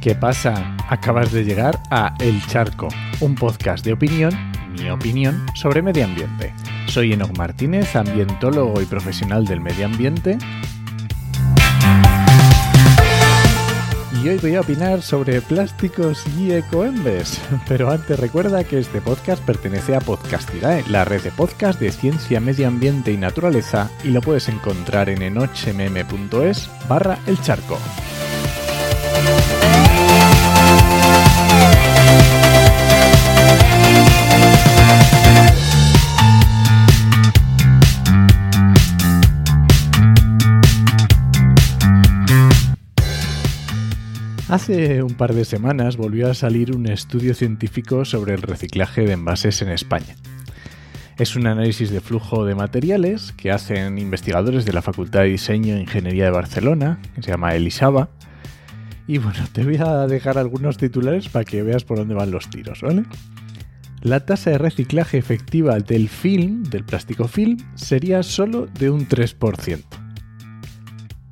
¿Qué pasa? Acabas de llegar a El Charco, un podcast de opinión, mi opinión, sobre medio ambiente. Soy Enoch Martínez, ambientólogo y profesional del medio ambiente. Y hoy voy a opinar sobre plásticos y ecoembes. Pero antes recuerda que este podcast pertenece a Podcastidae, la red de podcast de ciencia, medio ambiente y naturaleza, y lo puedes encontrar en enochmm.es barra el charco. Hace un par de semanas volvió a salir un estudio científico sobre el reciclaje de envases en España. Es un análisis de flujo de materiales que hacen investigadores de la Facultad de Diseño e Ingeniería de Barcelona, que se llama Elisaba. Y bueno, te voy a dejar algunos titulares para que veas por dónde van los tiros, ¿vale? La tasa de reciclaje efectiva del film, del plástico film, sería solo de un 3%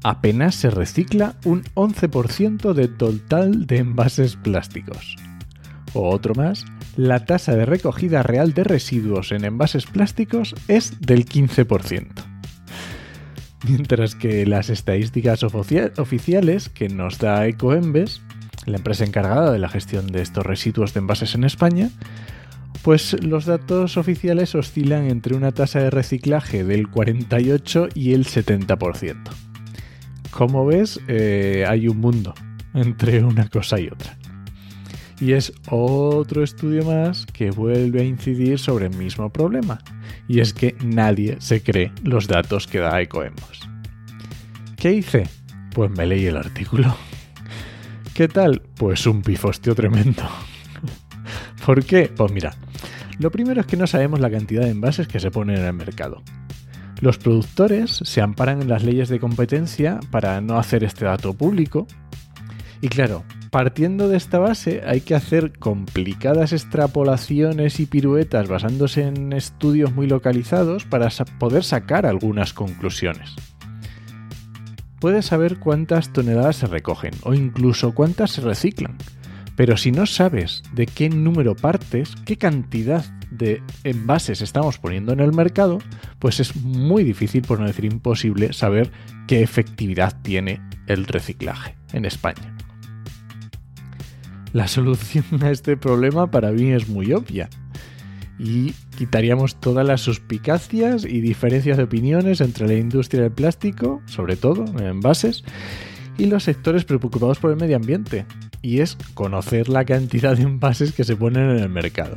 apenas se recicla un 11% del total de envases plásticos. O otro más, la tasa de recogida real de residuos en envases plásticos es del 15%. Mientras que las estadísticas oficiales que nos da Ecoembes, la empresa encargada de la gestión de estos residuos de envases en España, pues los datos oficiales oscilan entre una tasa de reciclaje del 48 y el 70% como ves, eh, hay un mundo entre una cosa y otra. Y es otro estudio más que vuelve a incidir sobre el mismo problema. Y es que nadie se cree los datos que da Ecoembos. ¿Qué hice? Pues me leí el artículo. ¿Qué tal? Pues un pifostio tremendo. ¿Por qué? Pues mira, lo primero es que no sabemos la cantidad de envases que se ponen en el mercado. Los productores se amparan en las leyes de competencia para no hacer este dato público. Y claro, partiendo de esta base hay que hacer complicadas extrapolaciones y piruetas basándose en estudios muy localizados para poder sacar algunas conclusiones. Puedes saber cuántas toneladas se recogen o incluso cuántas se reciclan, pero si no sabes de qué número partes, qué cantidad de envases estamos poniendo en el mercado, pues es muy difícil, por no decir imposible, saber qué efectividad tiene el reciclaje en España. La solución a este problema para mí es muy obvia y quitaríamos todas las suspicacias y diferencias de opiniones entre la industria del plástico, sobre todo en envases, y los sectores preocupados por el medio ambiente, y es conocer la cantidad de envases que se ponen en el mercado.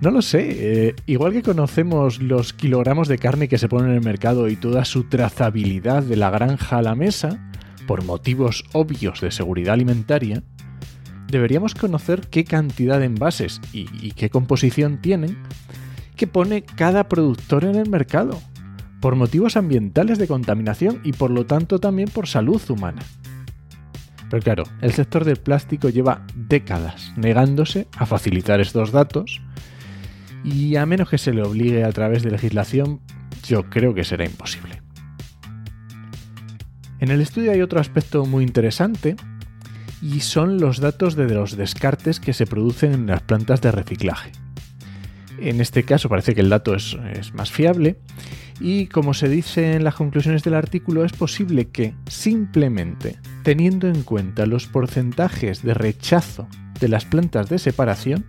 No lo sé. Eh, igual que conocemos los kilogramos de carne que se ponen en el mercado y toda su trazabilidad de la granja a la mesa, por motivos obvios de seguridad alimentaria, deberíamos conocer qué cantidad de envases y, y qué composición tienen que pone cada productor en el mercado, por motivos ambientales de contaminación y por lo tanto también por salud humana. Pero claro, el sector del plástico lleva décadas negándose a facilitar estos datos y a menos que se le obligue a través de legislación, yo creo que será imposible. En el estudio hay otro aspecto muy interesante y son los datos de los descartes que se producen en las plantas de reciclaje. En este caso parece que el dato es, es, más fiable y como se dice en las conclusiones del artículo es posible que simplemente teniendo en cuenta los porcentajes de rechazo de las plantas de separación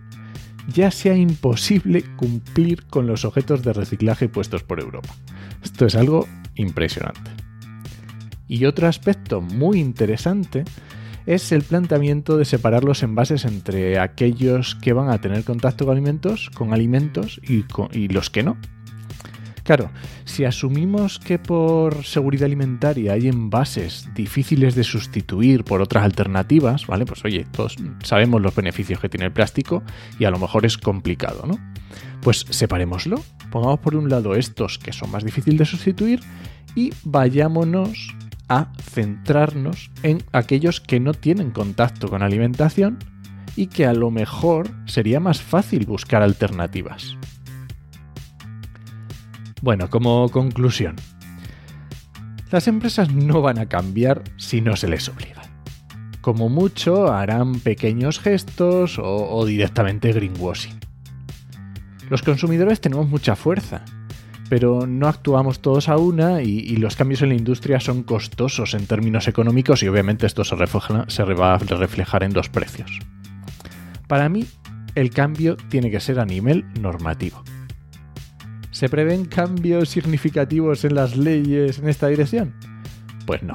ya sea imposible cumplir con los objetos de reciclaje puestos por Europa. Esto es algo impresionante. Y otro aspecto muy interesante es el planteamiento de separar los envases entre aquellos que van a tener contacto con alimentos, con alimentos y, y los que no. Claro, si asumimos que por seguridad alimentaria hay envases difíciles de sustituir por otras alternativas, ¿vale? Pues oye, todos sabemos los beneficios que tiene el plástico y a lo mejor es complicado, ¿no? Pues separémoslo, pongamos por un lado estos que son más difíciles de sustituir y vayámonos a centrarnos en aquellos que no tienen contacto con alimentación y que a lo mejor sería más fácil buscar alternativas. Bueno, como conclusión, las empresas no van a cambiar si no se les obliga. Como mucho harán pequeños gestos o, directamente greenwashing. Los consumidores tenemos mucha fuerza, pero no actuamos todos a una y, los cambios en la industria son costosos en términos económicos y obviamente esto se, se va a reflejar en los precios. Para mí, el cambio tiene que ser a nivel normativo. ¿Se prevén cambios significativos en las leyes en esta dirección? Pues no.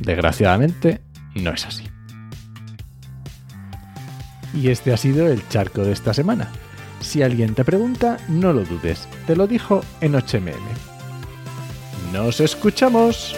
Desgraciadamente, no es así. Y este ha sido el charco de esta semana. Si alguien te pregunta, no lo dudes, te lo dijo en HMM. ¡Nos escuchamos!